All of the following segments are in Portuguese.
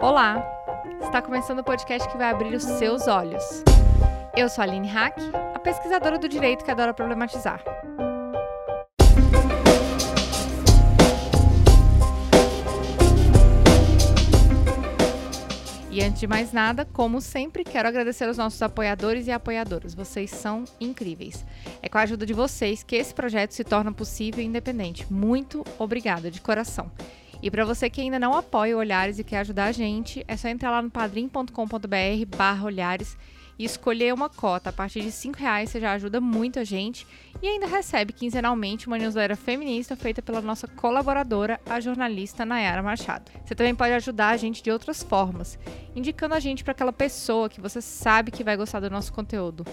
Olá! Está começando o podcast que vai abrir os seus olhos. Eu sou a Aline Hack, a pesquisadora do direito que adora problematizar. E antes de mais nada, como sempre, quero agradecer aos nossos apoiadores e apoiadoras. Vocês são incríveis. É com a ajuda de vocês que esse projeto se torna possível e independente. Muito obrigada, de coração. E para você que ainda não apoia o Olhares e quer ajudar a gente, é só entrar lá no padrim.com.br barra Olhares e escolher uma cota. A partir de R$ reais você já ajuda muito a gente e ainda recebe quinzenalmente uma newsletter feminista feita pela nossa colaboradora, a jornalista Nayara Machado. Você também pode ajudar a gente de outras formas, indicando a gente para aquela pessoa que você sabe que vai gostar do nosso conteúdo.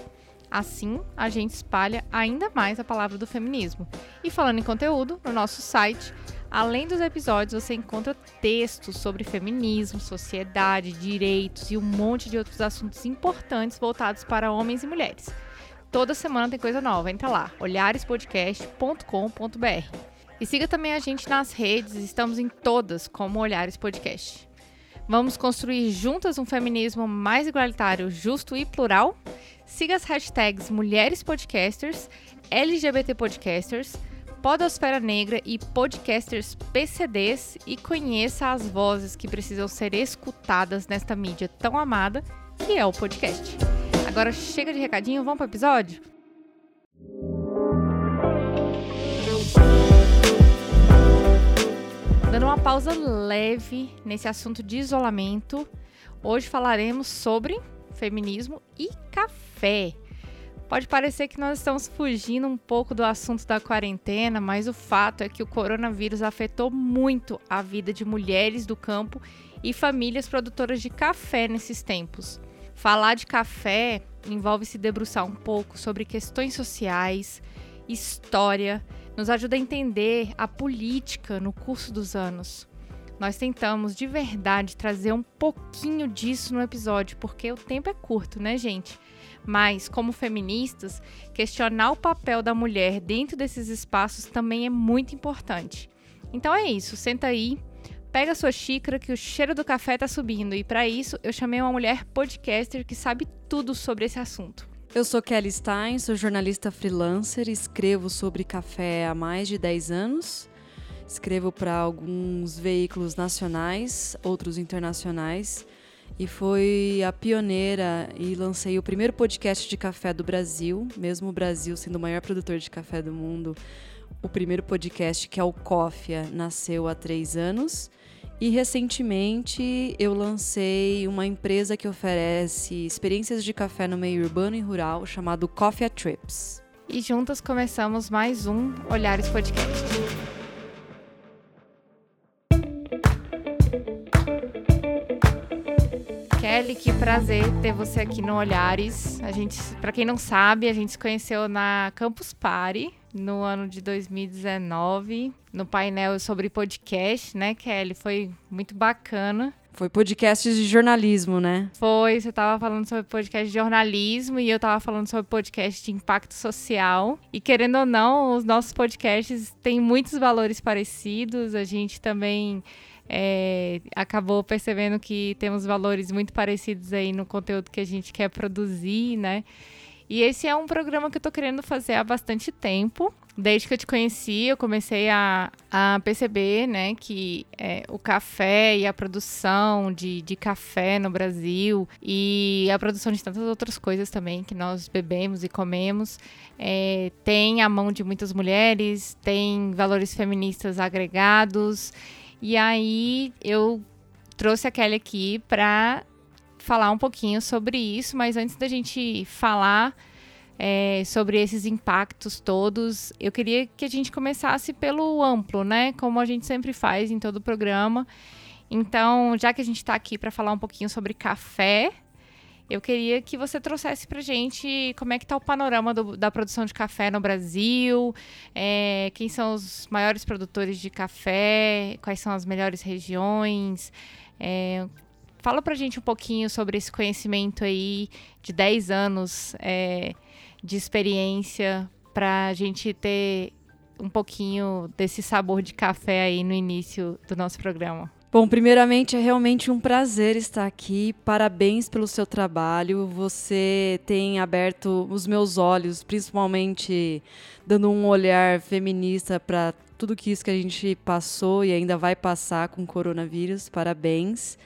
Assim, a gente espalha ainda mais a palavra do feminismo. E falando em conteúdo, no nosso site Além dos episódios, você encontra textos sobre feminismo, sociedade, direitos e um monte de outros assuntos importantes voltados para homens e mulheres. Toda semana tem coisa nova, entra lá, olharespodcast.com.br. E siga também a gente nas redes, estamos em todas como Olhares Podcast. Vamos construir juntas um feminismo mais igualitário, justo e plural? Siga as hashtags Mulheres Podcasters, LGBT Podcasters, Podosfera Negra e podcasters PCDs e conheça as vozes que precisam ser escutadas nesta mídia tão amada que é o podcast. Agora chega de recadinho, vamos para o episódio? Dando uma pausa leve nesse assunto de isolamento, hoje falaremos sobre feminismo e café. Pode parecer que nós estamos fugindo um pouco do assunto da quarentena, mas o fato é que o coronavírus afetou muito a vida de mulheres do campo e famílias produtoras de café nesses tempos. Falar de café envolve se debruçar um pouco sobre questões sociais, história, nos ajuda a entender a política no curso dos anos. Nós tentamos de verdade trazer um pouquinho disso no episódio, porque o tempo é curto, né, gente? Mas, como feministas, questionar o papel da mulher dentro desses espaços também é muito importante. Então é isso, senta aí, pega sua xícara que o cheiro do café tá subindo e para isso eu chamei uma mulher podcaster que sabe tudo sobre esse assunto. Eu sou Kelly Stein, sou jornalista freelancer, escrevo sobre café há mais de 10 anos. Escrevo para alguns veículos nacionais, outros internacionais e foi a pioneira e lancei o primeiro podcast de café do Brasil, mesmo o Brasil sendo o maior produtor de café do mundo. O primeiro podcast, que é o Cófia, nasceu há três anos. E recentemente eu lancei uma empresa que oferece experiências de café no meio urbano e rural, chamado Coffee Trips. E juntas começamos mais um Olhares Podcast. Kelly, que prazer ter você aqui no Olhares. A gente, para quem não sabe, a gente se conheceu na Campus Party no ano de 2019, no painel sobre podcast, né, Kelly? Foi muito bacana. Foi podcast de jornalismo, né? Foi, você estava falando sobre podcast de jornalismo e eu estava falando sobre podcast de impacto social. E querendo ou não, os nossos podcasts têm muitos valores parecidos. A gente também é, acabou percebendo que temos valores muito parecidos aí no conteúdo que a gente quer produzir, né? E esse é um programa que eu tô querendo fazer há bastante tempo. Desde que eu te conheci, eu comecei a, a perceber né, que é, o café e a produção de, de café no Brasil e a produção de tantas outras coisas também que nós bebemos e comemos é, tem a mão de muitas mulheres, tem valores feministas agregados e aí eu trouxe a Kelly aqui para falar um pouquinho sobre isso, mas antes da gente falar é, sobre esses impactos todos, eu queria que a gente começasse pelo amplo, né? Como a gente sempre faz em todo o programa. Então, já que a gente está aqui para falar um pouquinho sobre café, eu queria que você trouxesse para gente como é que está o panorama do, da produção de café no Brasil, é, quem são os maiores produtores de café, quais são as melhores regiões. É, fala para gente um pouquinho sobre esse conhecimento aí de 10 anos é, de experiência para a gente ter um pouquinho desse sabor de café aí no início do nosso programa. Bom, primeiramente é realmente um prazer estar aqui. Parabéns pelo seu trabalho. Você tem aberto os meus olhos, principalmente dando um olhar feminista para tudo que isso que a gente passou e ainda vai passar com o coronavírus. Parabéns.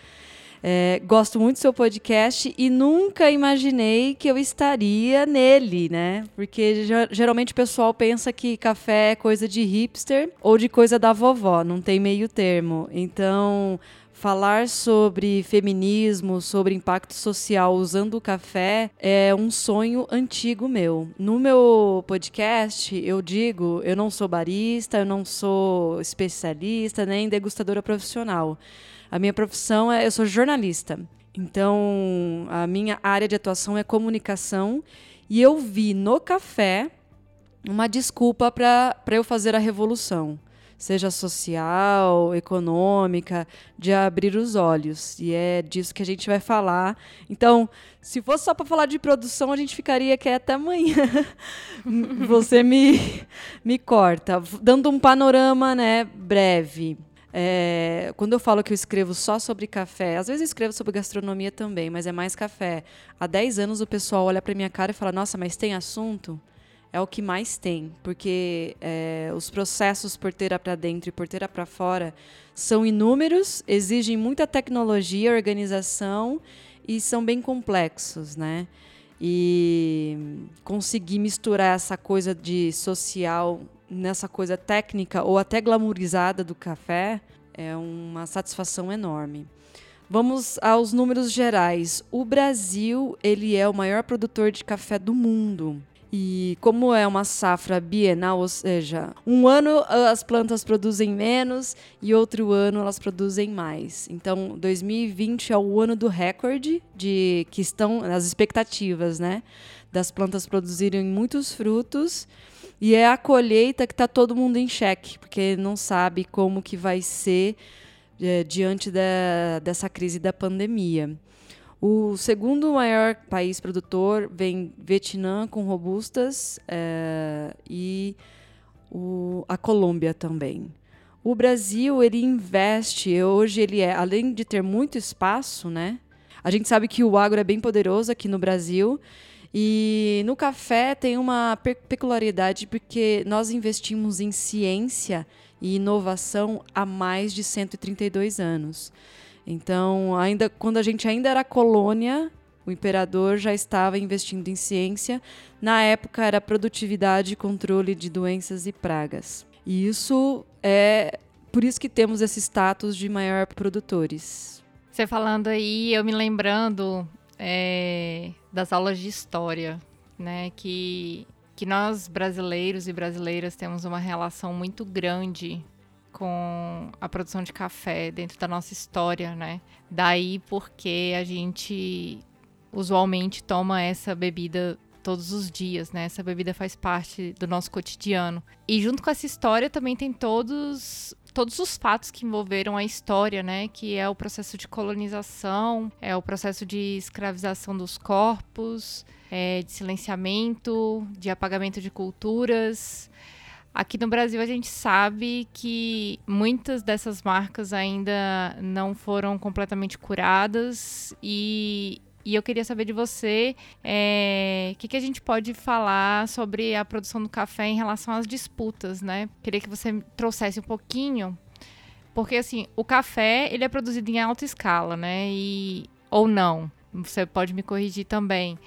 É, gosto muito do seu podcast e nunca imaginei que eu estaria nele, né? Porque geralmente o pessoal pensa que café é coisa de hipster ou de coisa da vovó, não tem meio termo. Então, falar sobre feminismo, sobre impacto social usando o café é um sonho antigo meu. No meu podcast, eu digo, eu não sou barista, eu não sou especialista, nem degustadora profissional. A minha profissão é, eu sou jornalista. Então, a minha área de atuação é comunicação e eu vi no café uma desculpa para eu fazer a revolução, seja social, econômica, de abrir os olhos. E é disso que a gente vai falar. Então, se fosse só para falar de produção, a gente ficaria aqui até amanhã. Você me, me corta. Dando um panorama né, breve. É, quando eu falo que eu escrevo só sobre café, às vezes eu escrevo sobre gastronomia também, mas é mais café. Há 10 anos o pessoal olha para minha cara e fala: Nossa, mas tem assunto? É o que mais tem, porque é, os processos porteira para dentro e porteira para fora são inúmeros, exigem muita tecnologia, organização e são bem complexos, né? E conseguir misturar essa coisa de social nessa coisa técnica ou até glamourizada do café é uma satisfação enorme. Vamos aos números gerais. O Brasil, ele é o maior produtor de café do mundo. E como é uma safra bienal, ou seja, um ano as plantas produzem menos e outro ano elas produzem mais. Então, 2020 é o ano do recorde de que estão as expectativas, né, das plantas produzirem muitos frutos e é a colheita que está todo mundo em xeque, porque não sabe como que vai ser é, diante da, dessa crise da pandemia. O segundo maior país produtor vem Vietnã com robustas é, e o, a Colômbia também. O Brasil ele investe hoje ele é além de ter muito espaço, né? A gente sabe que o agro é bem poderoso aqui no Brasil e no café tem uma peculiaridade porque nós investimos em ciência e inovação há mais de 132 anos. Então, ainda quando a gente ainda era colônia, o imperador já estava investindo em ciência. Na época era produtividade e controle de doenças e pragas. E isso é por isso que temos esse status de maior produtores. Você falando aí, eu me lembrando é, das aulas de história, né? Que, que nós brasileiros e brasileiras temos uma relação muito grande com a produção de café dentro da nossa história, né? Daí porque a gente usualmente toma essa bebida todos os dias, né? Essa bebida faz parte do nosso cotidiano. E junto com essa história também tem todos todos os fatos que envolveram a história, né? Que é o processo de colonização, é o processo de escravização dos corpos, é, de silenciamento, de apagamento de culturas. Aqui no Brasil a gente sabe que muitas dessas marcas ainda não foram completamente curadas e e eu queria saber de você o é, que, que a gente pode falar sobre a produção do café em relação às disputas, né? Queria que você trouxesse um pouquinho, porque assim, o café ele é produzido em alta escala, né? E, ou não, você pode me corrigir também.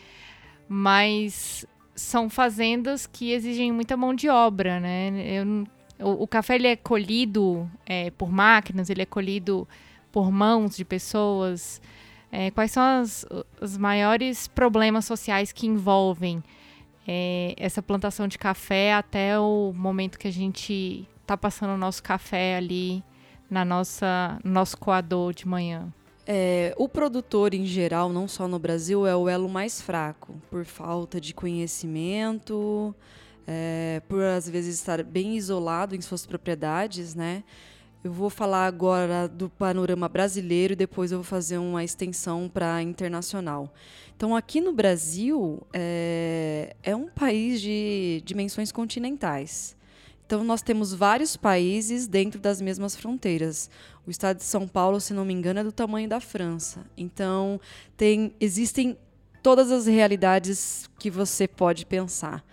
Mas são fazendas que exigem muita mão de obra, né? Eu, o, o, café ele é colhido é, por máquinas, ele é colhido por mãos de pessoas. É, quais são as, os maiores problemas sociais que envolvem é, essa plantação de café até o momento que a gente está passando o nosso café ali na nossa no nosso coador de manhã? É, o produtor, em geral, não só no Brasil, é o elo mais fraco, por falta de conhecimento, é, por às vezes estar bem isolado em suas propriedades, né? Eu vou falar agora do panorama brasileiro e depois eu vou fazer uma extensão para internacional. Então, aqui no Brasil, é, é um país de dimensões continentais. então nós temos vários países dentro das mesmas fronteiras. O estado de São Paulo, se não me engano, é do tamanho da França. Então tem, existem todas as realidades que você pode pensar.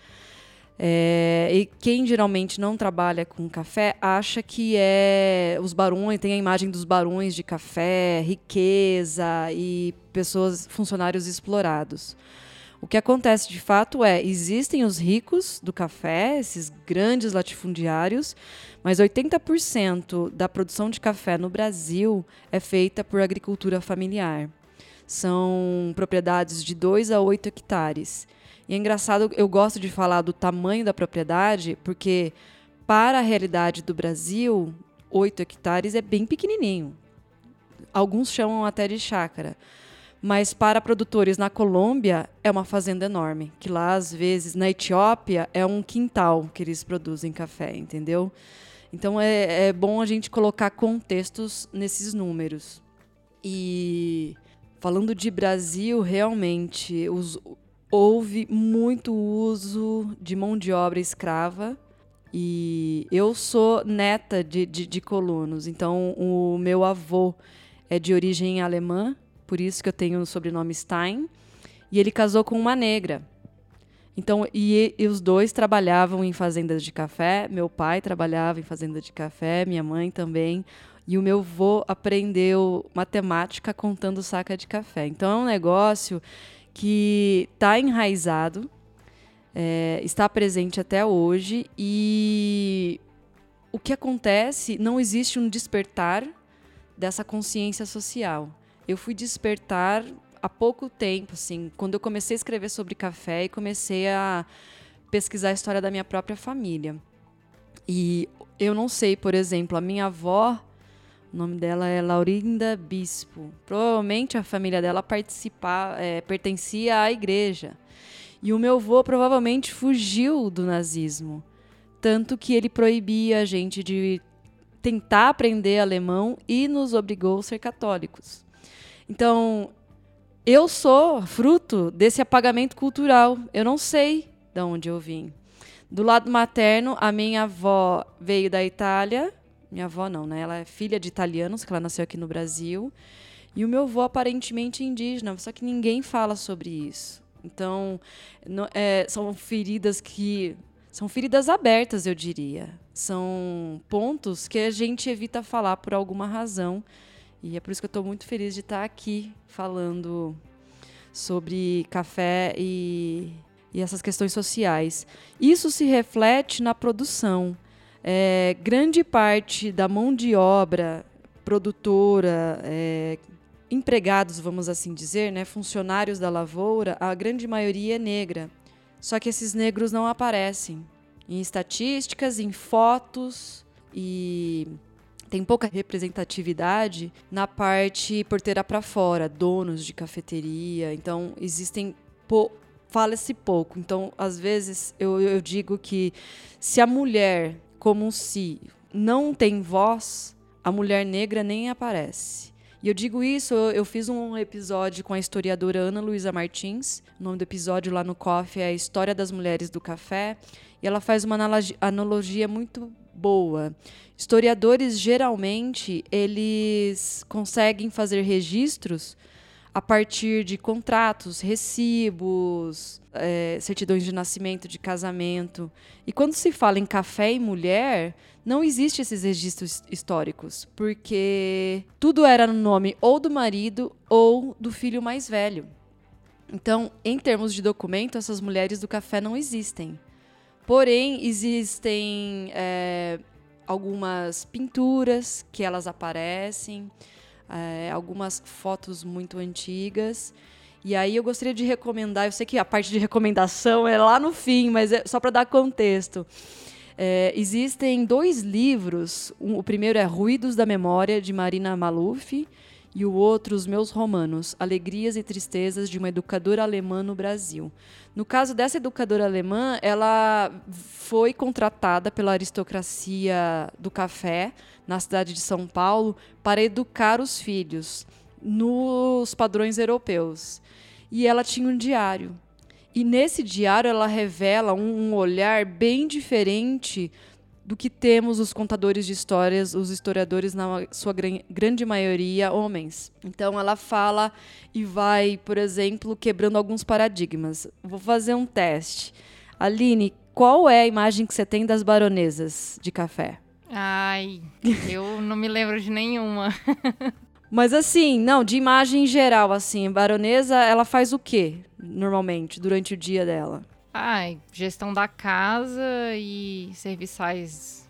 É, e quem geralmente não trabalha com café acha que é os barões, tem a imagem dos barões de café, riqueza e pessoas, funcionários explorados. O que acontece de fato é, existem os ricos do café, esses grandes latifundiários, mas 80% da produção de café no Brasil é feita por agricultura familiar. São propriedades de 2 a 8 hectares. E é engraçado, eu gosto de falar do tamanho da propriedade, porque para a realidade do Brasil, 8 hectares é bem pequenininho. Alguns chamam até de chácara. Mas para produtores na Colômbia é uma fazenda enorme, que lá às vezes na Etiópia é um quintal que eles produzem café, entendeu? Então é, é bom a gente colocar contextos nesses números. E falando de Brasil, realmente os, houve muito uso de mão de obra escrava. E eu sou neta de, de, de colonos, então o meu avô é de origem alemã por isso que eu tenho o sobrenome Stein. E ele casou com uma negra. Então, e, e, os dois trabalhavam em fazendas de café. Meu pai trabalhava em fazenda de café, minha mãe também. E o meu avô aprendeu matemática contando saca de café. Então, é um negócio que está enraizado, é, está presente até hoje. E o que acontece, não existe um despertar dessa consciência social eu fui despertar há pouco tempo, assim, quando eu comecei a escrever sobre café e comecei a pesquisar a história da minha própria família. E eu não sei, por exemplo, a minha avó, o nome dela é Laurinda Bispo. Provavelmente a família dela participa, é, pertencia à igreja. E o meu avô provavelmente fugiu do nazismo. Tanto que ele proibia a gente de tentar aprender alemão e nos obrigou a ser católicos. Então, eu sou fruto desse apagamento cultural. Eu não sei de onde eu vim. Do lado materno, a minha avó veio da Itália. Minha avó não, né? Ela é filha de italianos, que ela nasceu aqui no Brasil. E o meu avô aparentemente indígena, só que ninguém fala sobre isso. Então, é, são feridas que são feridas abertas, eu diria. São pontos que a gente evita falar por alguma razão. E é por isso que eu estou muito feliz de estar aqui falando sobre café e, e essas questões sociais. Isso se reflete na produção. É, grande parte da mão de obra produtora, é, empregados, vamos assim dizer, né, funcionários da lavoura, a grande maioria é negra. Só que esses negros não aparecem em estatísticas, em fotos e tem pouca representatividade na parte porteira para fora, donos de cafeteria. Então, existem. Fala-se pouco. Então, às vezes, eu, eu digo que se a mulher, como se não tem voz, a mulher negra nem aparece. E eu digo isso, eu fiz um episódio com a historiadora Ana Luísa Martins. O nome do episódio lá no Coffee é a História das Mulheres do Café. E ela faz uma analogia muito boa. Historiadores geralmente eles conseguem fazer registros a partir de contratos, recibos, é, certidões de nascimento, de casamento. E quando se fala em café e mulher, não existe esses registros históricos, porque tudo era no nome ou do marido ou do filho mais velho. Então, em termos de documento, essas mulheres do café não existem. Porém, existem é, algumas pinturas que elas aparecem, é, algumas fotos muito antigas. E aí eu gostaria de recomendar, eu sei que a parte de recomendação é lá no fim, mas é só para dar contexto. É, existem dois livros. O primeiro é Ruídos da Memória, de Marina Maluf, e o outro, Os Meus Romanos, Alegrias e Tristezas de uma Educadora Alemã no Brasil. No caso dessa educadora alemã, ela foi contratada pela aristocracia do café na cidade de São Paulo para educar os filhos nos padrões europeus. E ela tinha um diário. E nesse diário ela revela um olhar bem diferente do que temos os contadores de histórias, os historiadores, na sua grande maioria, homens. Então ela fala e vai, por exemplo, quebrando alguns paradigmas. Vou fazer um teste. Aline, qual é a imagem que você tem das baronesas de café? Ai, eu não me lembro de nenhuma. Mas assim, não, de imagem geral, assim, baronesa, ela faz o quê, normalmente, durante o dia dela? Ai, gestão da casa e serviçais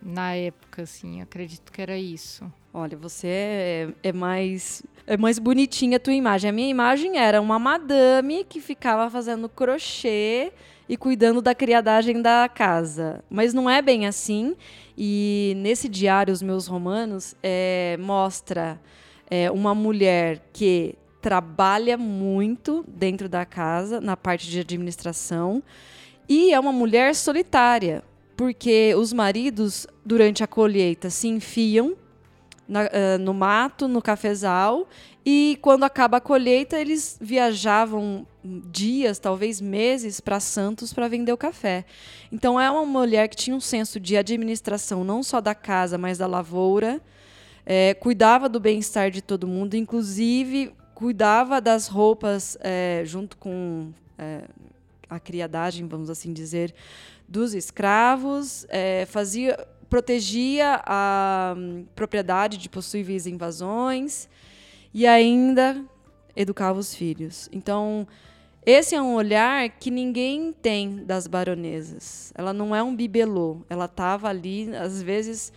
na época, assim, acredito que era isso. Olha, você é, é, mais é mais bonitinha a tua imagem. A minha imagem era uma madame que ficava fazendo crochê e cuidando da criadagem da casa. Mas não é bem assim. E nesse diário, Os Meus Romanos, é, mostra é, uma mulher que trabalha muito dentro da casa, na parte de administração, e é uma mulher solitária, porque os maridos, durante a colheita, se enfiam na, uh, no mato, no cafezal, e quando acaba a colheita, eles viajavam dias, talvez meses, para Santos para vender o café. Então é uma mulher que tinha um senso de administração não só da casa, mas da lavoura, é, cuidava do bem-estar de todo mundo, inclusive cuidava das roupas é, junto com é, a criadagem, vamos assim dizer, dos escravos, é, fazia, protegia a um, propriedade de possíveis invasões e ainda educava os filhos. Então, esse é um olhar que ninguém tem das baronesas. Ela não é um bibelô. Ela estava ali, às vezes,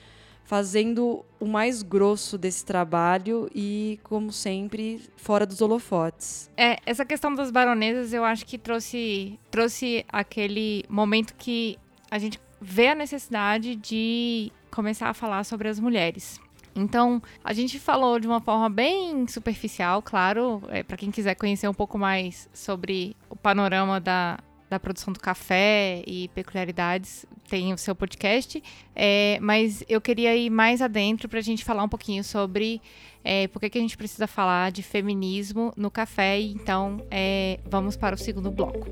fazendo o mais grosso desse trabalho e, como sempre, fora dos holofotes. É, essa questão das baronesas eu acho que trouxe, trouxe aquele momento que a gente vê a necessidade de começar a falar sobre as mulheres. Então, a gente falou de uma forma bem superficial, claro, é, para quem quiser conhecer um pouco mais sobre o panorama da, da produção do café e peculiaridades, tem o seu podcast. É, mas eu queria ir mais adentro para a gente falar um pouquinho sobre é, por que, que a gente precisa falar de feminismo no café. Então, é, vamos para o segundo bloco.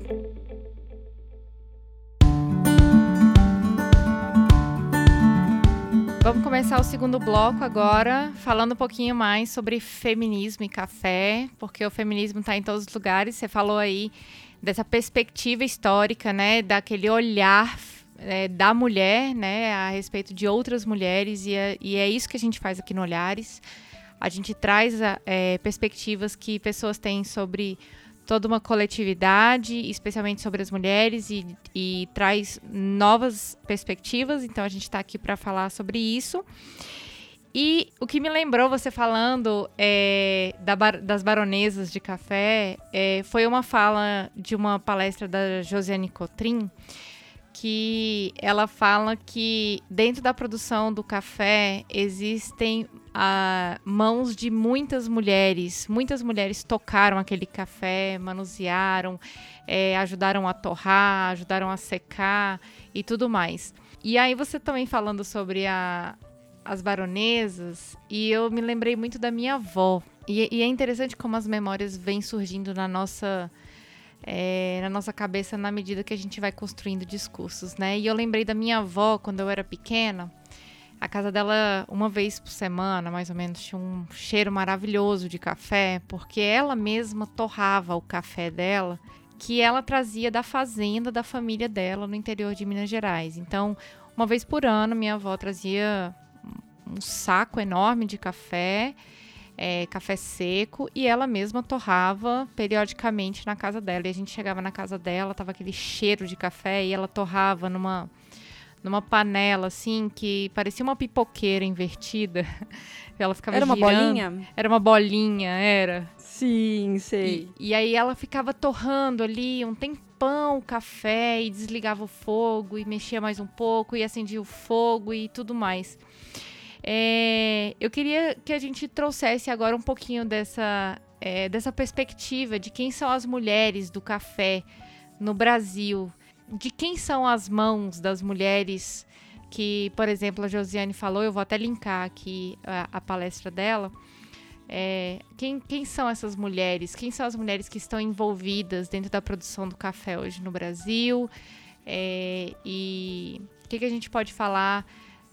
Vamos começar o segundo bloco agora, falando um pouquinho mais sobre feminismo e café, porque o feminismo está em todos os lugares. Você falou aí dessa perspectiva histórica, né, daquele olhar é, da mulher, né, a respeito de outras mulheres, e é, e é, isso que a gente faz aqui no Olhares. A gente traz é, perspectivas que pessoas têm sobre toda uma coletividade, especialmente sobre as mulheres, e, e traz novas perspectivas. Então a gente está aqui para falar sobre isso. E o que me lembrou você falando é, da bar, das baronesas de café é, foi uma fala de uma palestra da Josiane Cotrim, que ela fala que dentro da produção do café existem ah, mãos de muitas mulheres. Muitas mulheres tocaram aquele café, manusearam, é, ajudaram a torrar, ajudaram a secar e tudo mais. E aí você também falando sobre a, as baronesas, e eu me lembrei muito da minha avó. E, e é interessante como as memórias vêm surgindo na nossa é, na nossa cabeça na medida que a gente vai construindo discursos, né? E eu lembrei da minha avó quando eu era pequena. A casa dela, uma vez por semana, mais ou menos, tinha um cheiro maravilhoso de café, porque ela mesma torrava o café dela, que ela trazia da fazenda da família dela no interior de Minas Gerais. Então, uma vez por ano, minha avó trazia um saco enorme de café, é, café seco, e ela mesma torrava periodicamente na casa dela. E a gente chegava na casa dela, tava aquele cheiro de café, e ela torrava numa, numa panela, assim, que parecia uma pipoqueira invertida. Ela ficava Era uma girando. bolinha? Era uma bolinha, era. Sim, sei. E, e aí ela ficava torrando ali um tempão o café e desligava o fogo e mexia mais um pouco e acendia o fogo e tudo mais. É, eu queria que a gente trouxesse agora um pouquinho dessa, é, dessa perspectiva de quem são as mulheres do café no Brasil, de quem são as mãos das mulheres que, por exemplo, a Josiane falou, eu vou até linkar aqui a, a palestra dela. É, quem, quem são essas mulheres? Quem são as mulheres que estão envolvidas dentro da produção do café hoje no Brasil? É, e O que, que a gente pode falar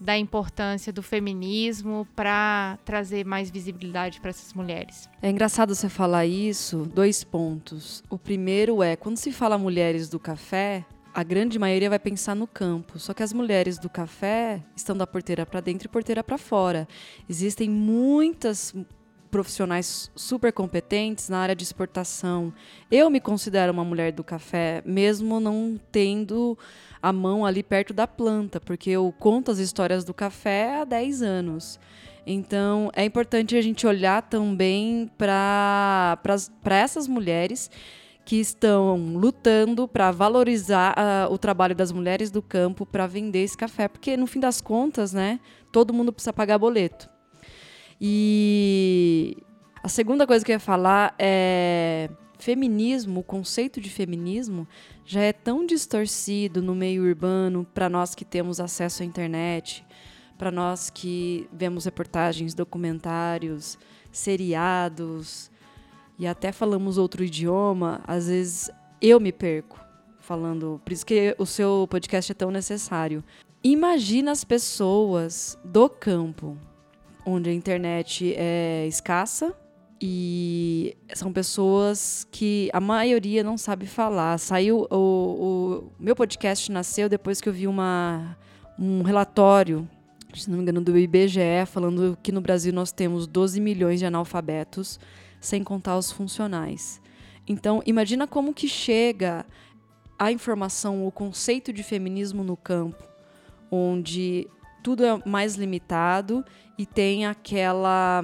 da importância do feminismo para trazer mais visibilidade para essas mulheres? É engraçado você falar isso, dois pontos. O primeiro é, quando se fala mulheres do café, a grande maioria vai pensar no campo. Só que as mulheres do café estão da porteira para dentro e porteira para fora. Existem muitas profissionais super competentes na área de exportação. Eu me considero uma mulher do café, mesmo não tendo a mão ali perto da planta, porque eu conto as histórias do café há 10 anos. Então, é importante a gente olhar também para essas mulheres que estão lutando para valorizar uh, o trabalho das mulheres do campo para vender esse café, porque no fim das contas, né, todo mundo precisa pagar boleto. E a segunda coisa que eu ia falar é feminismo, o conceito de feminismo já é tão distorcido no meio urbano para nós que temos acesso à internet, para nós que vemos reportagens, documentários, seriados e até falamos outro idioma, às vezes eu me perco falando. Por isso que o seu podcast é tão necessário. Imagina as pessoas do campo, onde a internet é escassa e são pessoas que a maioria não sabe falar. Saiu o, o meu podcast nasceu depois que eu vi uma, um relatório, se não me engano, do IBGE falando que no Brasil nós temos 12 milhões de analfabetos, sem contar os funcionais. Então, imagina como que chega a informação, o conceito de feminismo no campo, onde tudo é mais limitado e tem aquela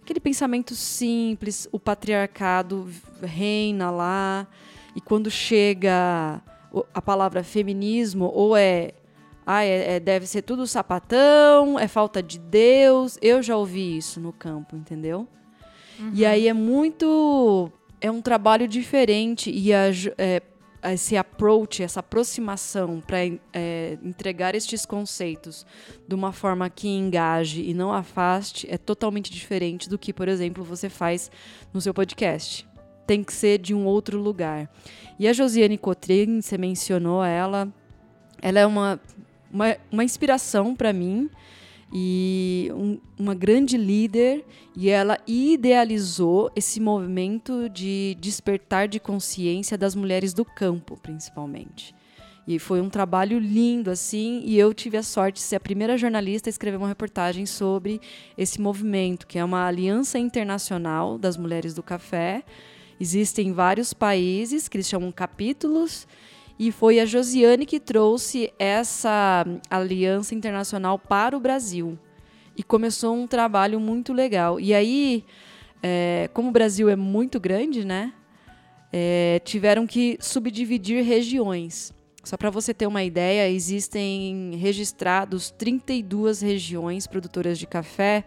aquele pensamento simples, o patriarcado reina lá, e quando chega a palavra feminismo, ou é, ah, é, é, deve ser tudo sapatão, é falta de Deus. Eu já ouvi isso no campo, entendeu? Uhum. E aí é muito. É um trabalho diferente e a, é, esse approach, essa aproximação para é, entregar estes conceitos de uma forma que engaje e não afaste é totalmente diferente do que, por exemplo, você faz no seu podcast. Tem que ser de um outro lugar. E a Josiane Cotrim, você mencionou ela, ela é uma, uma, uma inspiração para mim e um, uma grande líder e ela idealizou esse movimento de despertar de consciência das mulheres do campo, principalmente. E foi um trabalho lindo assim, e eu tive a sorte de ser a primeira jornalista a escrever uma reportagem sobre esse movimento, que é uma aliança internacional das mulheres do café. Existem vários países que eles chamam capítulos e foi a Josiane que trouxe essa aliança internacional para o Brasil. E começou um trabalho muito legal. E aí, é, como o Brasil é muito grande, né? É, tiveram que subdividir regiões. Só para você ter uma ideia, existem registrados 32 regiões produtoras de café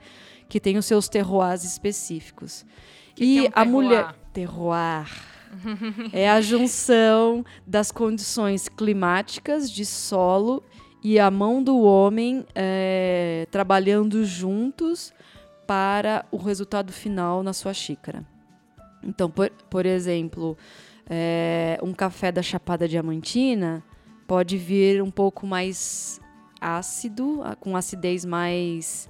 que têm os seus terroirs específicos. Que e que é um a mulher terroir é a junção das condições climáticas de solo e a mão do homem é, trabalhando juntos para o resultado final na sua xícara. Então, por, por exemplo, é, um café da Chapada Diamantina pode vir um pouco mais ácido, com acidez mais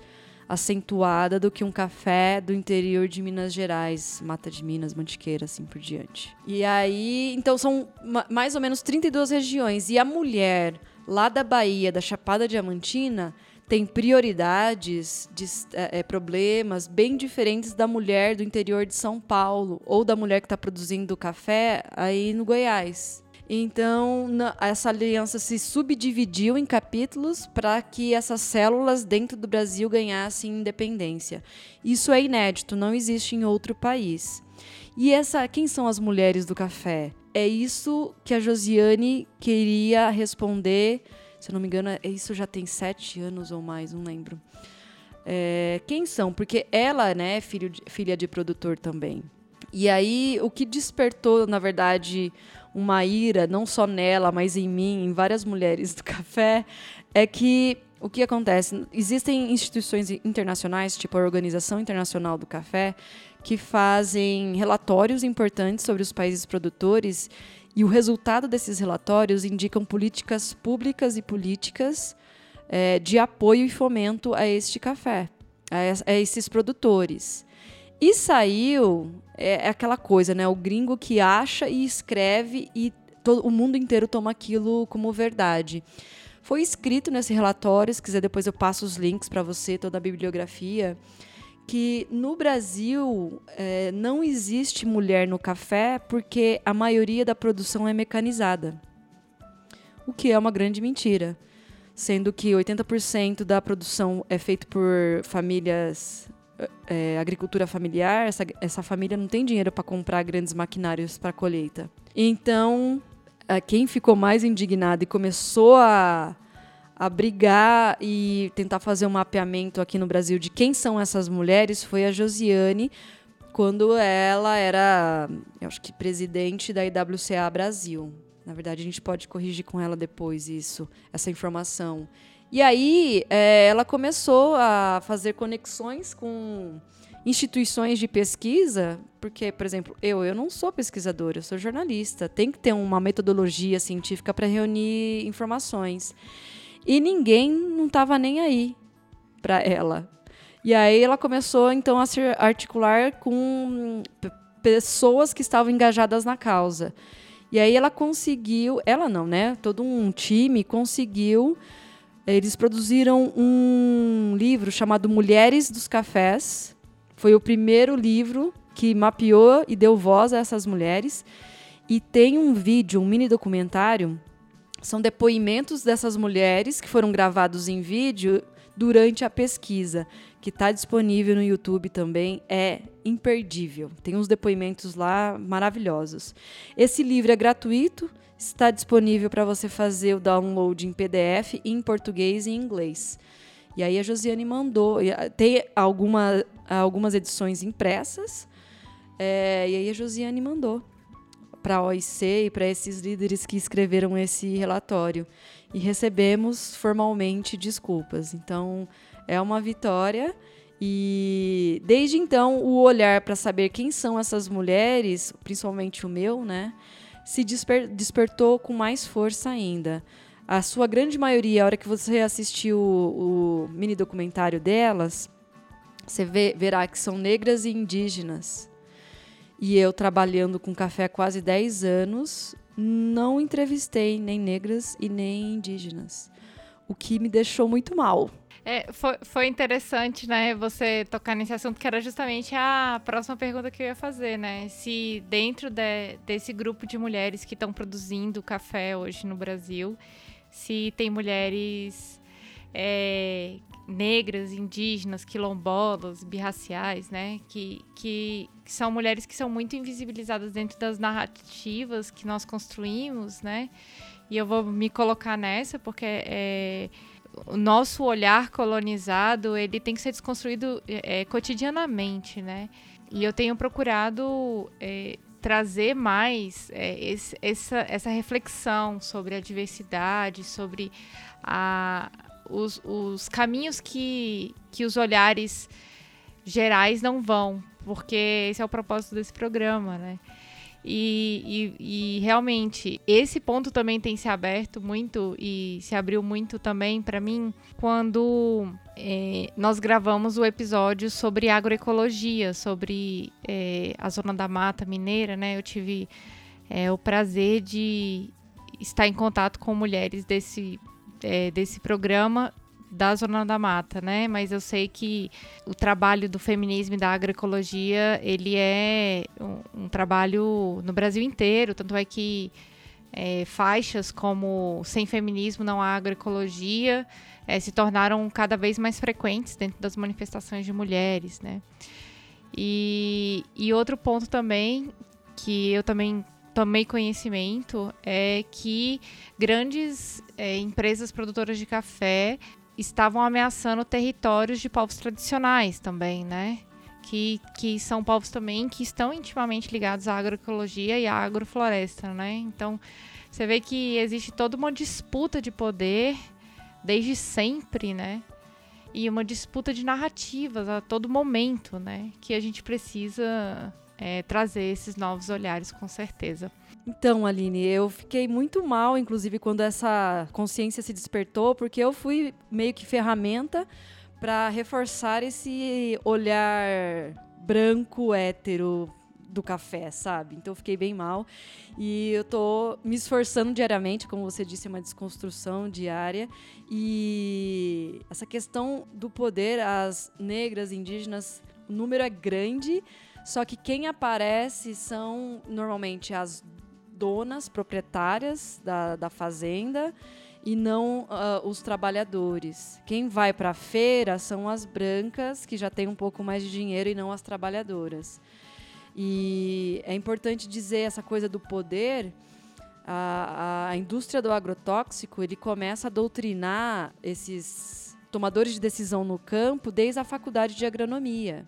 acentuada do que um café do interior de Minas Gerais, Mata de Minas, Mantiqueira, assim por diante. E aí, então são mais ou menos 32 regiões. E a mulher lá da Bahia, da Chapada Diamantina, tem prioridades, de, é, problemas bem diferentes da mulher do interior de São Paulo ou da mulher que está produzindo café aí no Goiás. Então, essa aliança se subdividiu em capítulos para que essas células dentro do Brasil ganhassem independência. Isso é inédito, não existe em outro país. E essa, quem são as mulheres do café? É isso que a Josiane queria responder. Se eu não me engano, é, isso já tem sete anos ou mais, não lembro. É, quem são? Porque ela né, é filho de, filha de produtor também. E aí, o que despertou, na verdade, uma ira, não só nela, mas em mim, em várias mulheres do café, é que o que acontece? Existem instituições internacionais, tipo a Organização Internacional do Café, que fazem relatórios importantes sobre os países produtores E o resultado desses relatórios indicam políticas públicas e políticas é, de apoio e fomento a este café, a, a esses produtores. E saiu é, é, aquela coisa, né? O gringo que acha e escreve e todo, o mundo inteiro toma aquilo como verdade. Foi escrito nesse relatório, se quiser depois eu passo os links para você, toda a bibliografia, que no Brasil é, não existe mulher no café porque a maioria da produção é mecanizada. O que é uma grande mentira. Sendo que 80% da produção é feito por famílias é, agricultura familiar, essa, essa família não tem dinheiro para comprar grandes maquinários para colheita. Então, quem ficou mais indignado e começou a, a brigar e tentar fazer um mapeamento aqui no Brasil de quem são essas mulheres foi a Josiane, quando ela era, eu acho que presidente da IWCA Brasil. Na verdade, a gente pode corrigir com ela depois isso, essa informação. E aí, é, ela começou a fazer conexões com instituições de pesquisa, porque, por exemplo, eu, eu não sou pesquisadora, eu sou jornalista. Tem que ter uma metodologia científica para reunir informações. E ninguém não estava nem aí para ela. E aí ela começou então a se articular com pessoas que estavam engajadas na causa. E aí ela conseguiu, ela não, né? Todo um time conseguiu. Eles produziram um livro chamado Mulheres dos Cafés, foi o primeiro livro que mapeou e deu voz a essas mulheres. E tem um vídeo, um mini documentário, são depoimentos dessas mulheres que foram gravados em vídeo durante a pesquisa, que está disponível no YouTube também, é imperdível. Tem uns depoimentos lá maravilhosos. Esse livro é gratuito, está disponível para você fazer o download em PDF, em português e em inglês. E aí a Josiane mandou. Tem alguma, algumas edições impressas. É, e aí a Josiane mandou para a OIC e para esses líderes que escreveram esse relatório. E recebemos formalmente desculpas. Então, é uma vitória. E desde então, o olhar para saber quem são essas mulheres, principalmente o meu, né, se desper despertou com mais força ainda a sua grande maioria, a hora que você assistiu o, o mini documentário delas, você vê, verá que são negras e indígenas. E eu, trabalhando com café há quase 10 anos, não entrevistei nem negras e nem indígenas. O que me deixou muito mal. É, foi, foi interessante, né, você tocar nesse assunto, que era justamente a próxima pergunta que eu ia fazer, né? Se dentro de, desse grupo de mulheres que estão produzindo café hoje no Brasil, se tem mulheres é, negras, indígenas, quilombolas, birraciais, né? Que, que, que, são mulheres que são muito invisibilizadas dentro das narrativas que nós construímos, né? E eu vou me colocar nessa porque é, o nosso olhar colonizado ele tem que ser desconstruído é, cotidianamente, né? E eu tenho procurado é, trazer mais é, esse, essa, essa reflexão sobre a diversidade, sobre a, os, os caminhos que, que os olhares gerais não vão, porque esse é o propósito desse programa, né? E, e, e, realmente, esse ponto também tem se aberto muito e se abriu muito também para mim quando é, nós gravamos o episódio sobre agroecologia, sobre é, a Zona da Mata Mineira, né? Eu tive é, o prazer de estar em contato com mulheres desse, é, desse programa da Zona da Mata, né? Mas eu sei que o trabalho do feminismo e da agroecologia, ele é um, um trabalho no Brasil inteiro, tanto é que é, faixas como Sem Feminismo Não Há Agroecologia é, se tornaram cada vez mais frequentes dentro das manifestações de mulheres, né? E, e outro ponto também que eu também tomei conhecimento é que grandes é, empresas produtoras de café estavam ameaçando territórios de povos tradicionais também, né? Que, que são povos também que estão intimamente ligados à agroecologia e à agrofloresta, né? Então, você vê que existe toda uma disputa de poder desde sempre, né? E uma disputa de narrativas a todo momento, né? Que a gente precisa é, trazer esses novos olhares, com certeza. Então, Aline, eu fiquei muito mal, inclusive, quando essa consciência se despertou, porque eu fui meio que ferramenta para reforçar esse olhar branco, hétero do café, sabe? Então eu fiquei bem mal. E eu tô me esforçando diariamente, como você disse, é uma desconstrução diária. E essa questão do poder, as negras, indígenas, o número é grande, só que quem aparece são normalmente as donas, proprietárias da, da fazenda e não uh, os trabalhadores. Quem vai para a feira são as brancas, que já têm um pouco mais de dinheiro, e não as trabalhadoras. E é importante dizer essa coisa do poder. A, a indústria do agrotóxico ele começa a doutrinar esses tomadores de decisão no campo desde a faculdade de agronomia.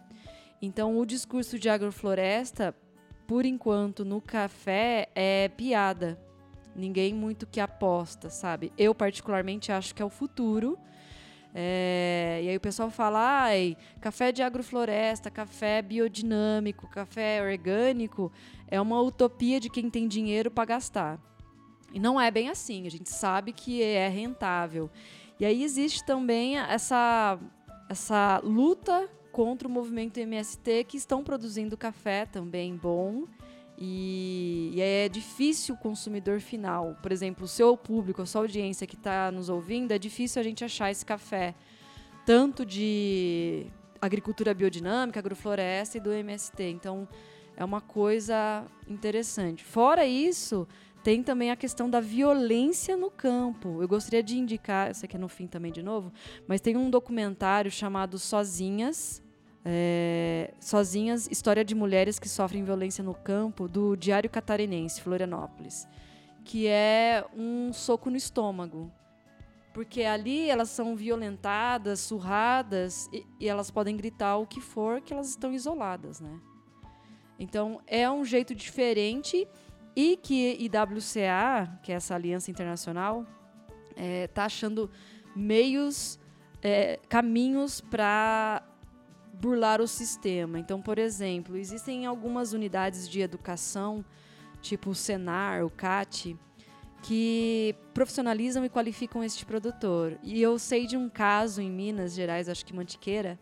Então, o discurso de agrofloresta, por enquanto, no café é piada. Ninguém muito que aposta, sabe? Eu, particularmente, acho que é o futuro é, e aí o pessoal fala, ai, café de agrofloresta, café biodinâmico, café orgânico, é uma utopia de quem tem dinheiro para gastar. E não é bem assim, a gente sabe que é rentável. E aí existe também essa, essa luta contra o movimento MST que estão produzindo café também bom e, e é difícil o consumidor final. Por exemplo, o seu público, a sua audiência que está nos ouvindo, é difícil a gente achar esse café, tanto de agricultura biodinâmica, agrofloresta e do MST. Então, é uma coisa interessante. Fora isso, tem também a questão da violência no campo. Eu gostaria de indicar, isso aqui é no fim também de novo, mas tem um documentário chamado Sozinhas, é, Sozinhas, História de Mulheres que Sofrem Violência no Campo, do Diário Catarinense, Florianópolis, que é um soco no estômago. Porque ali elas são violentadas, surradas, e, e elas podem gritar o que for, que elas estão isoladas, né? Então, é um jeito diferente e que IWCA, que é essa aliança internacional, está é, tá achando meios, é, caminhos para burlar o sistema. Então, por exemplo, existem algumas unidades de educação, tipo o Senar, o CAT, que profissionalizam e qualificam este produtor. E eu sei de um caso em Minas Gerais, acho que Mantiqueira,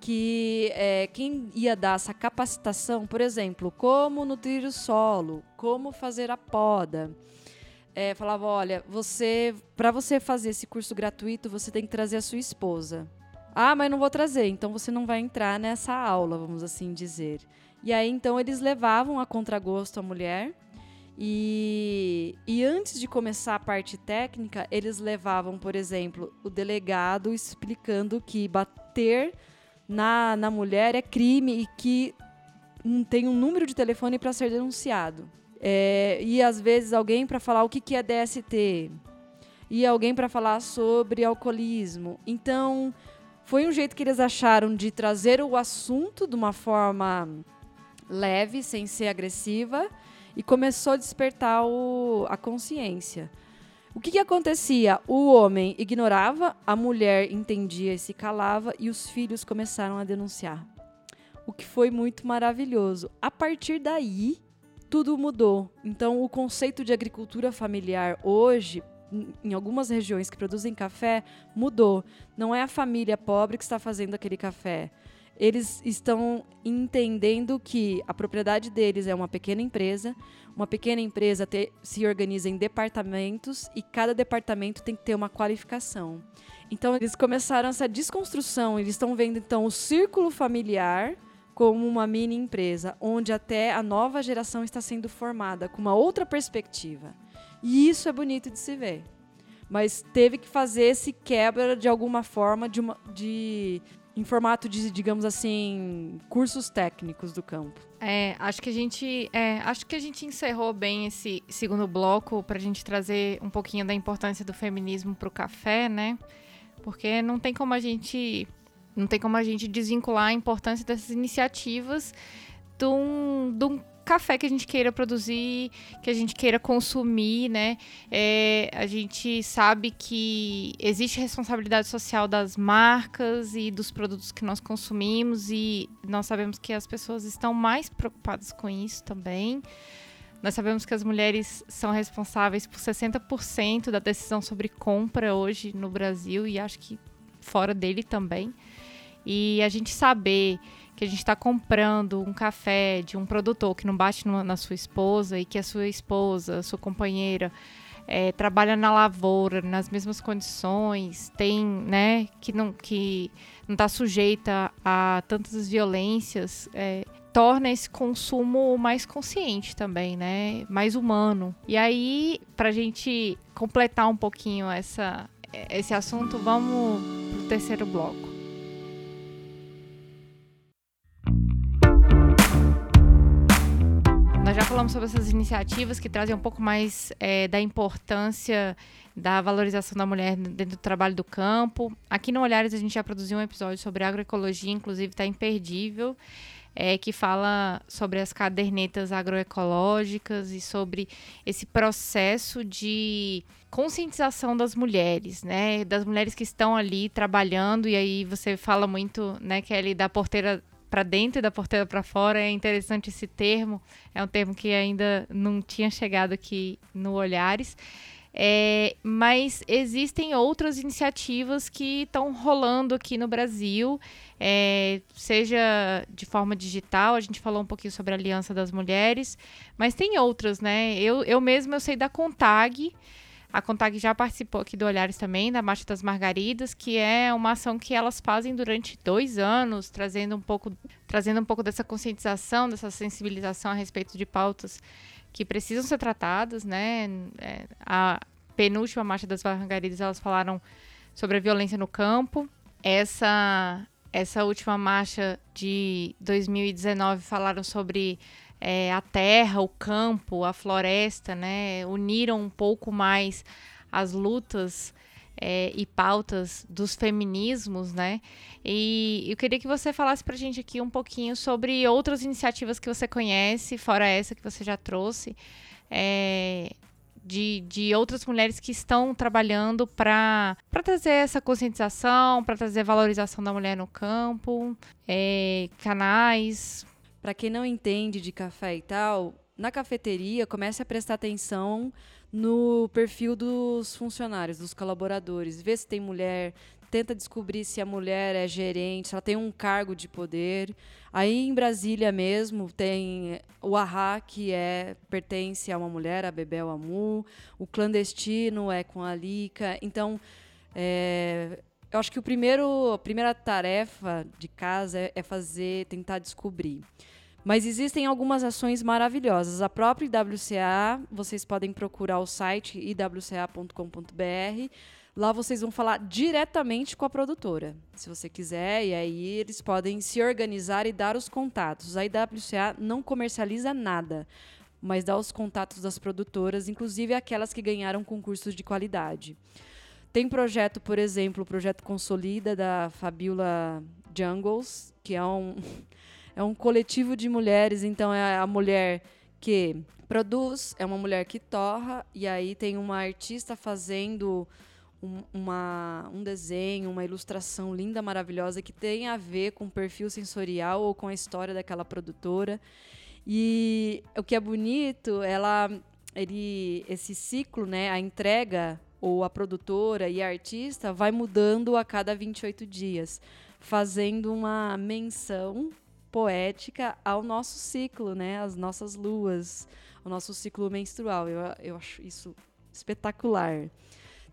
que é, quem ia dar essa capacitação, por exemplo, como nutrir o solo, como fazer a poda, é, falava, olha, você, para você fazer esse curso gratuito, você tem que trazer a sua esposa. Ah, mas não vou trazer, então você não vai entrar nessa aula, vamos assim dizer. E aí então eles levavam a contragosto a mulher. E, e antes de começar a parte técnica, eles levavam, por exemplo, o delegado explicando que bater na, na mulher é crime e que tem um número de telefone para ser denunciado. É, e às vezes alguém para falar o que, que é DST, e alguém para falar sobre alcoolismo. Então, foi um jeito que eles acharam de trazer o assunto de uma forma leve, sem ser agressiva, e começou a despertar o, a consciência. O que, que, acontecia? O homem ignorava, a mulher entendia e se calava, e os filhos começaram a denunciar. O que foi muito maravilhoso. A partir daí, tudo mudou. Então, o conceito de agricultura familiar hoje em algumas regiões que produzem café mudou. Não é a família pobre que está fazendo aquele café. Eles estão entendendo que a propriedade deles é uma pequena empresa. Uma pequena empresa te, se organiza em departamentos e cada departamento tem que ter uma qualificação. Então eles começaram essa desconstrução. Eles estão vendo então o círculo familiar como uma mini empresa, onde até a nova geração está sendo formada com uma outra perspectiva. E isso é bonito de se ver. Mas teve que fazer esse quebra de alguma forma de, uma, de em formato de, digamos assim, cursos técnicos do campo. É, acho que a gente, é, acho que a gente encerrou bem esse segundo bloco para a gente trazer um pouquinho da importância do feminismo para o café, né? Porque não tem como a gente, não tem como a gente desvincular a importância dessas iniciativas de um, de um café que a gente queira produzir, que a gente queira consumir, né? É, a gente sabe que existe responsabilidade social das marcas e dos produtos que nós consumimos e nós sabemos que as pessoas estão mais preocupadas com isso também. Nós sabemos que as mulheres são responsáveis por 60% da decisão sobre compra hoje no Brasil e acho que fora dele também. E a gente saber que a gente está comprando um café de um produtor que não bate numa, na sua esposa e que a sua esposa, a sua companheira, é, trabalha na lavoura, nas mesmas condições, tem, né, que não que não está sujeita a tantas violências, é, torna esse consumo mais consciente também, né, mais humano. E aí, para a gente completar um pouquinho essa, esse assunto, vamos pro terceiro bloco. Nós já falamos sobre essas iniciativas que trazem um pouco mais é, da importância da valorização da mulher dentro do trabalho do campo. Aqui no Olhares a gente já produziu um episódio sobre agroecologia, inclusive está imperdível, é, que fala sobre as cadernetas agroecológicas e sobre esse processo de conscientização das mulheres, né? Das mulheres que estão ali trabalhando, e aí você fala muito, né, Kelly, da porteira para dentro e da porteira para fora. É interessante esse termo, é um termo que ainda não tinha chegado aqui no Olhares. É, mas existem outras iniciativas que estão rolando aqui no Brasil, é, seja de forma digital, a gente falou um pouquinho sobre a Aliança das Mulheres, mas tem outras, né? Eu, eu mesma eu sei da Contag, a Contag já participou aqui do Olhares também, da Marcha das Margaridas, que é uma ação que elas fazem durante dois anos, trazendo um pouco, trazendo um pouco dessa conscientização, dessa sensibilização a respeito de pautas que precisam ser tratadas, né? É, a penúltima Marcha das Margaridas, elas falaram sobre a violência no campo. Essa, essa última marcha de 2019 falaram sobre é, a terra, o campo, a floresta, né, uniram um pouco mais as lutas é, e pautas dos feminismos, né? E eu queria que você falasse para a gente aqui um pouquinho sobre outras iniciativas que você conhece, fora essa que você já trouxe, é, de, de outras mulheres que estão trabalhando para trazer essa conscientização, para trazer valorização da mulher no campo, é, canais, para quem não entende de café e tal, na cafeteria comece a prestar atenção no perfil dos funcionários, dos colaboradores, vê se tem mulher, tenta descobrir se a mulher é gerente, se ela tem um cargo de poder. Aí em Brasília mesmo tem o Ahá, que é pertence a uma mulher, a Bebel Amu, o clandestino é com a Lica. Então, é, eu acho que o primeiro, a primeira tarefa de casa é, é fazer, tentar descobrir. Mas existem algumas ações maravilhosas. A própria IWCA, vocês podem procurar o site iwca.com.br. Lá vocês vão falar diretamente com a produtora, se você quiser, e aí eles podem se organizar e dar os contatos. A IWCA não comercializa nada, mas dá os contatos das produtoras, inclusive aquelas que ganharam concursos de qualidade. Tem projeto, por exemplo, o projeto Consolida da Fabiola Jungles, que é um, é um coletivo de mulheres, então é a mulher que produz, é uma mulher que torra, e aí tem uma artista fazendo um, uma, um desenho, uma ilustração linda, maravilhosa, que tem a ver com o perfil sensorial ou com a história daquela produtora. E o que é bonito, ela, ele, esse ciclo, né, a entrega ou a produtora e a artista vai mudando a cada 28 dias, fazendo uma menção poética ao nosso ciclo, né? As nossas luas, o nosso ciclo menstrual. Eu, eu acho isso espetacular.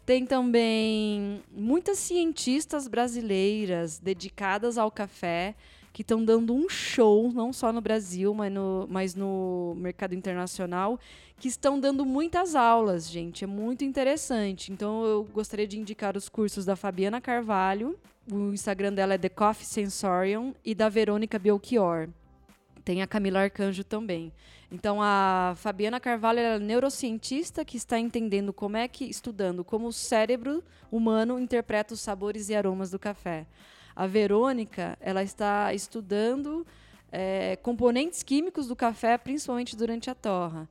Tem também muitas cientistas brasileiras dedicadas ao café que estão dando um show, não só no Brasil, mas no, mas no mercado internacional, que estão dando muitas aulas, gente. É muito interessante. Então, eu gostaria de indicar os cursos da Fabiana Carvalho, o Instagram dela é The Coffee Sensorium, e da Verônica Belchior. Tem a Camila Arcanjo também. Então, a Fabiana Carvalho é neurocientista que está entendendo como é que, estudando como o cérebro humano interpreta os sabores e aromas do café. A Verônica, ela está estudando é, componentes químicos do café, principalmente durante a torra.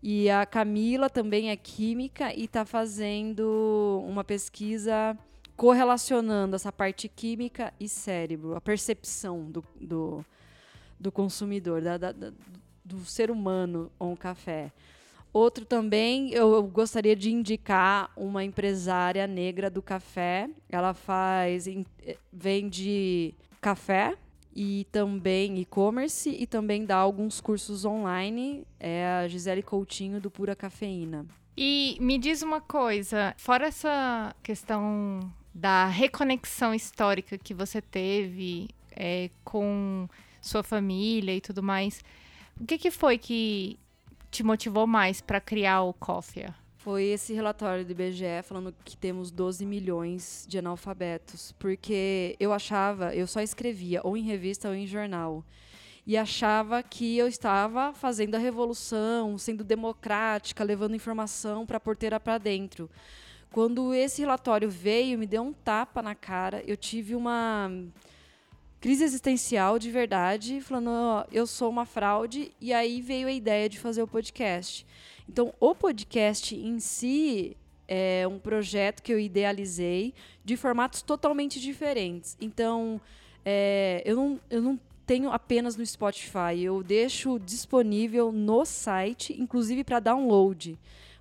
E a Camila também é química e está fazendo uma pesquisa correlacionando essa parte química e cérebro, a percepção do, do, do consumidor, da, da, do ser humano com o café. Outro também, eu gostaria de indicar uma empresária negra do café. Ela faz, vende café e também e-commerce e também dá alguns cursos online. É a Gisele Coutinho do Pura Cafeína. E me diz uma coisa, fora essa questão da reconexão histórica que você teve é, com sua família e tudo mais, o que, que foi que te motivou mais para criar o Coffee? Foi esse relatório do IBGE falando que temos 12 milhões de analfabetos, porque eu achava, eu só escrevia ou em revista ou em jornal e achava que eu estava fazendo a revolução, sendo democrática, levando informação para a porteira para dentro. Quando esse relatório veio, me deu um tapa na cara, eu tive uma crise existencial de verdade, falando, oh, eu sou uma fraude, e aí veio a ideia de fazer o podcast. Então, o podcast em si é um projeto que eu idealizei de formatos totalmente diferentes. Então, é, eu, não, eu não tenho apenas no Spotify, eu deixo disponível no site, inclusive para download.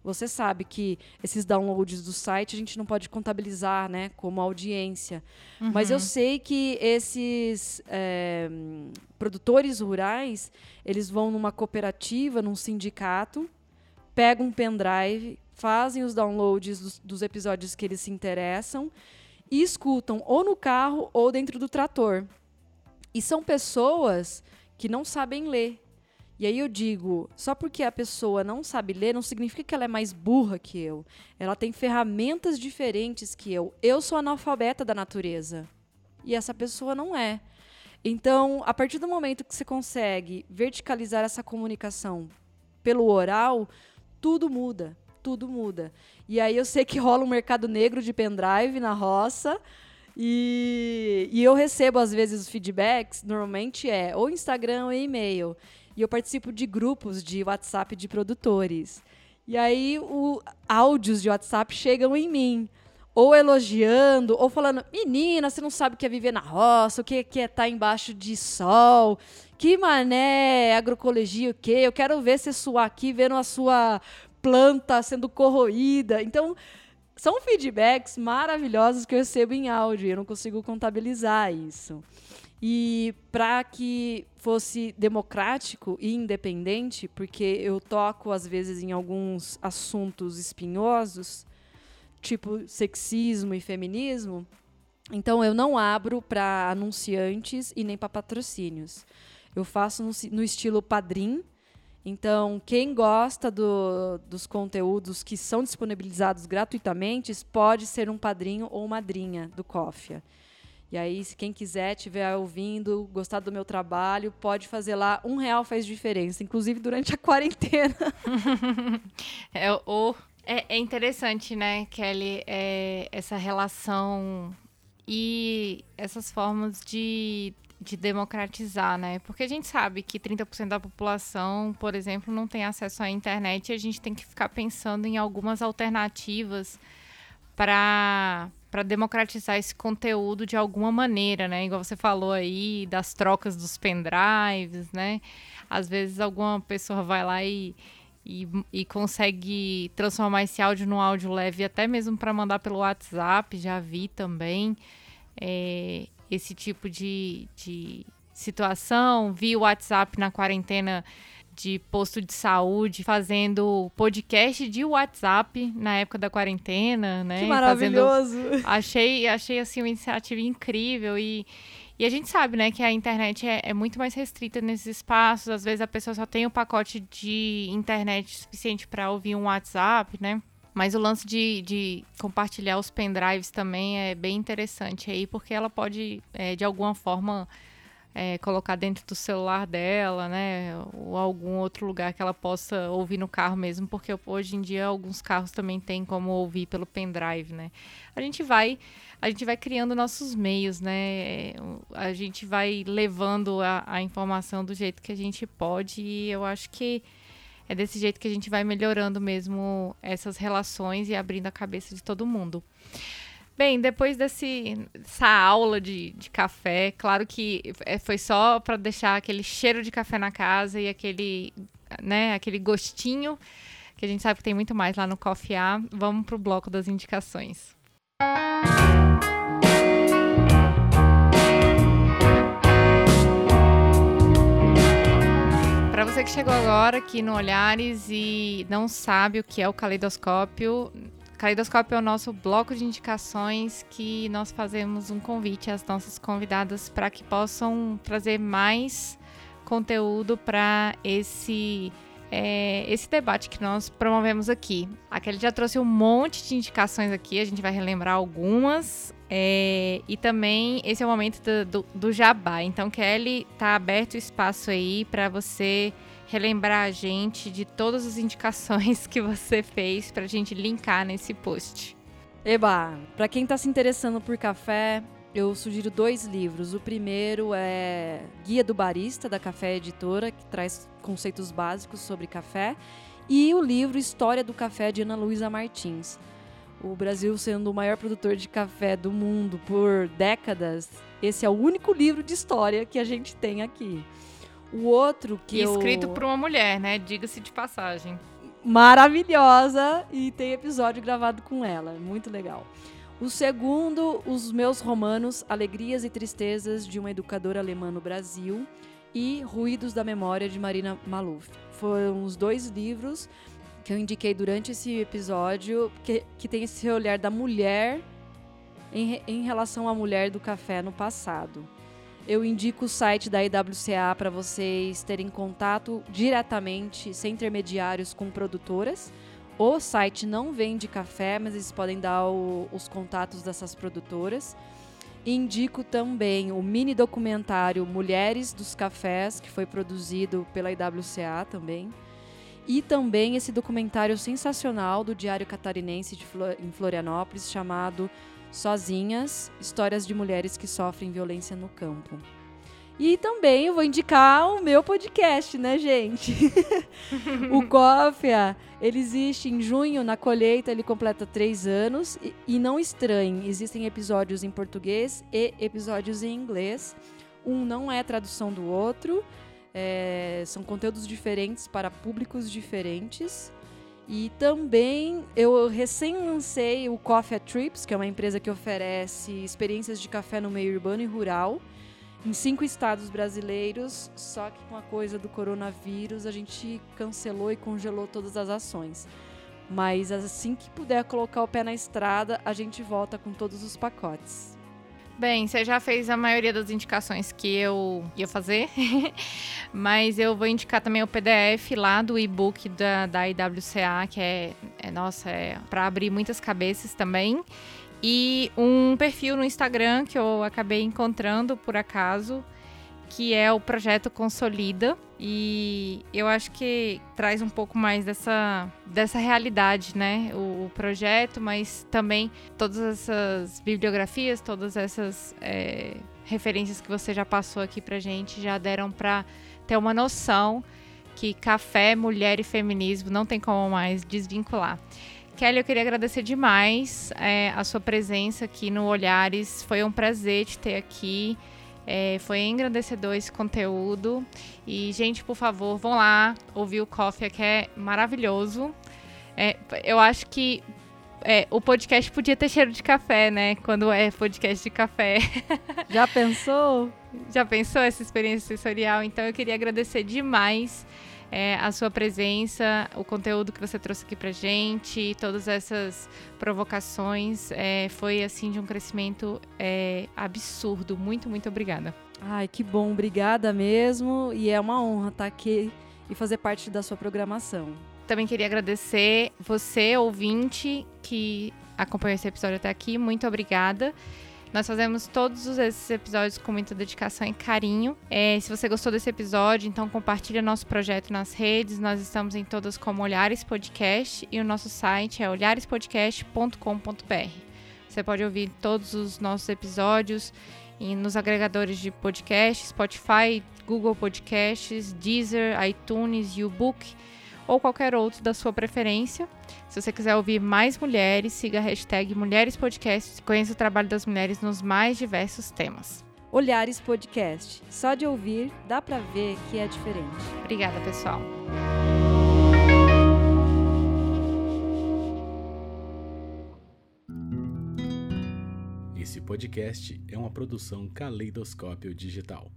Você sabe que esses downloads do site a gente não pode contabilizar né, como audiência. Uhum. Mas eu uhum. sei que esses é, produtores rurais, eles vão numa cooperativa, num sindicato, pegam um pendrive, fazem os downloads dos, dos episódios que eles se interessam e escutam ou no carro ou dentro do trator. E são pessoas que não sabem ler. E aí eu digo, só porque a pessoa não sabe ler, não significa que ela é mais burra que eu. Ela tem ferramentas diferentes que eu. Eu sou analfabeta da natureza. E essa pessoa não é. Então, a partir do momento que você consegue verticalizar essa comunicação pelo oral, tudo muda. Tudo muda. E aí eu sei que rola um mercado negro de pendrive na roça e, e eu recebo, às vezes, os feedbacks, normalmente é ou Instagram ou e-mail. E eu participo de grupos de WhatsApp de produtores. E aí, o, áudios de WhatsApp chegam em mim. Ou elogiando, ou falando, menina, você não sabe o que é viver na roça, o que é estar tá embaixo de sol, que mané, agroecologia, o quê? Eu quero ver você suar aqui, vendo a sua planta sendo corroída. Então, são feedbacks maravilhosos que eu recebo em áudio, eu não consigo contabilizar isso. E para que fosse democrático e independente, porque eu toco às vezes em alguns assuntos espinhosos, tipo sexismo e feminismo, então eu não abro para anunciantes e nem para patrocínios. Eu faço no, no estilo padrim, então, quem gosta do, dos conteúdos que são disponibilizados gratuitamente pode ser um padrinho ou madrinha do Cofia. E aí, se quem quiser, estiver ouvindo, gostar do meu trabalho, pode fazer lá. Um real faz diferença, inclusive durante a quarentena. é, o, é, é, interessante, né, Kelly, é, essa relação e essas formas de de democratizar, né? Porque a gente sabe que 30% da população, por exemplo, não tem acesso à internet e a gente tem que ficar pensando em algumas alternativas para para democratizar esse conteúdo de alguma maneira, né? Igual você falou aí das trocas dos pendrives, né? Às vezes alguma pessoa vai lá e, e, e consegue transformar esse áudio num áudio leve, até mesmo para mandar pelo WhatsApp, já vi também. É, esse tipo de, de situação. Vi o WhatsApp na quarentena de posto de saúde fazendo podcast de WhatsApp na época da quarentena, né? Que maravilhoso! Fazendo... Achei, achei assim uma iniciativa incrível e e a gente sabe, né, que a internet é, é, muito mais restrita nesses espaços. Às vezes a pessoa só tem o um pacote de internet suficiente para ouvir um WhatsApp, né? Mas o lance de, de, compartilhar os pendrives também é bem interessante aí, porque ela pode, é, de alguma forma, é, colocar dentro do celular dela, né? Ou algum outro lugar que ela possa ouvir no carro mesmo, porque hoje em dia alguns carros também têm como ouvir pelo pendrive, né? A gente vai, a gente vai criando nossos meios, né? A gente vai levando a, a informação do jeito que a gente pode e eu acho que é desse jeito que a gente vai melhorando mesmo essas relações e abrindo a cabeça de todo mundo. Bem, depois desse, dessa aula de, de café, claro que é, foi só para deixar aquele cheiro de café na casa e aquele, né, aquele gostinho, que a gente sabe que tem muito mais lá no Coffee A. Vamos para o bloco das indicações. Para você que chegou agora aqui no Olhares e não sabe o que é o caleidoscópio, Caleidoscópio é o nosso bloco de indicações que nós fazemos um convite às nossas convidadas para que possam trazer mais conteúdo para esse é, esse debate que nós promovemos aqui. A Kelly já trouxe um monte de indicações aqui, a gente vai relembrar algumas. É, e também esse é o momento do, do, do jabá. Então, Kelly, tá aberto o espaço aí para você relembrar a gente de todas as indicações que você fez para a gente linkar nesse post. Eba, para quem está se interessando por café, eu sugiro dois livros. O primeiro é Guia do Barista, da Café Editora, que traz conceitos básicos sobre café. E o livro História do Café, de Ana Luísa Martins. O Brasil sendo o maior produtor de café do mundo por décadas, esse é o único livro de história que a gente tem aqui. O outro que e escrito eu... por uma mulher, né? Diga-se de passagem. Maravilhosa e tem episódio gravado com ela, muito legal. O segundo, Os Meus Romanos, Alegrias e Tristezas de uma Educadora Alemã no Brasil e Ruídos da Memória de Marina Maluf. Foram os dois livros que eu indiquei durante esse episódio que, que tem esse olhar da mulher em, em relação à mulher do café no passado. Eu indico o site da IWCA para vocês terem contato diretamente, sem intermediários, com produtoras. O site não vende café, mas eles podem dar o, os contatos dessas produtoras. Indico também o mini documentário Mulheres dos Cafés, que foi produzido pela IWCA também. E também esse documentário sensacional do Diário Catarinense de Flor em Florianópolis, chamado Sozinhas, histórias de mulheres que sofrem violência no campo. E também eu vou indicar o meu podcast, né, gente? o Cófia, ele existe em junho, na colheita ele completa três anos. E, e não estranhe, existem episódios em português e episódios em inglês. Um não é tradução do outro, é, são conteúdos diferentes para públicos diferentes. E também eu recém lancei o Coffee Trips, que é uma empresa que oferece experiências de café no meio urbano e rural em cinco estados brasileiros, só que com a coisa do coronavírus a gente cancelou e congelou todas as ações. Mas assim que puder colocar o pé na estrada, a gente volta com todos os pacotes. Bem, você já fez a maioria das indicações que eu ia fazer, mas eu vou indicar também o PDF lá do e-book da, da IWCA, que é, é nossa, é para abrir muitas cabeças também. E um perfil no Instagram que eu acabei encontrando por acaso, que é o projeto Consolida. E eu acho que traz um pouco mais dessa, dessa realidade, né? O, o projeto, mas também todas essas bibliografias, todas essas é, referências que você já passou aqui pra gente já deram para ter uma noção que café, mulher e feminismo não tem como mais desvincular. Kelly, eu queria agradecer demais é, a sua presença aqui no Olhares. Foi um prazer te ter aqui. É, foi engrandecedor esse conteúdo. E, gente, por favor, vão lá ouvir o Coffee, que é maravilhoso. É, eu acho que é, o podcast podia ter cheiro de café, né? Quando é podcast de café. Já pensou? Já pensou essa experiência sensorial? Então eu queria agradecer demais é, a sua presença, o conteúdo que você trouxe aqui pra gente, todas essas provocações. É, foi assim de um crescimento é, absurdo. Muito, muito obrigada. Ai, que bom, obrigada mesmo. E é uma honra estar aqui e fazer parte da sua programação. Também queria agradecer você, ouvinte, que acompanhou esse episódio até aqui. Muito obrigada. Nós fazemos todos esses episódios com muita dedicação e carinho. É, se você gostou desse episódio, então compartilha nosso projeto nas redes. Nós estamos em todas como Olhares Podcast e o nosso site é olharespodcast.com.br. Você pode ouvir todos os nossos episódios e nos agregadores de podcast, Spotify, Google Podcasts, Deezer, iTunes, YouBook ou qualquer outro da sua preferência. Se você quiser ouvir mais mulheres, siga a hashtag Mulheres Podcast e conheça o trabalho das mulheres nos mais diversos temas. Olhares Podcast. Só de ouvir, dá para ver que é diferente. Obrigada, pessoal. Esse podcast é uma produção Caleidoscópio Digital.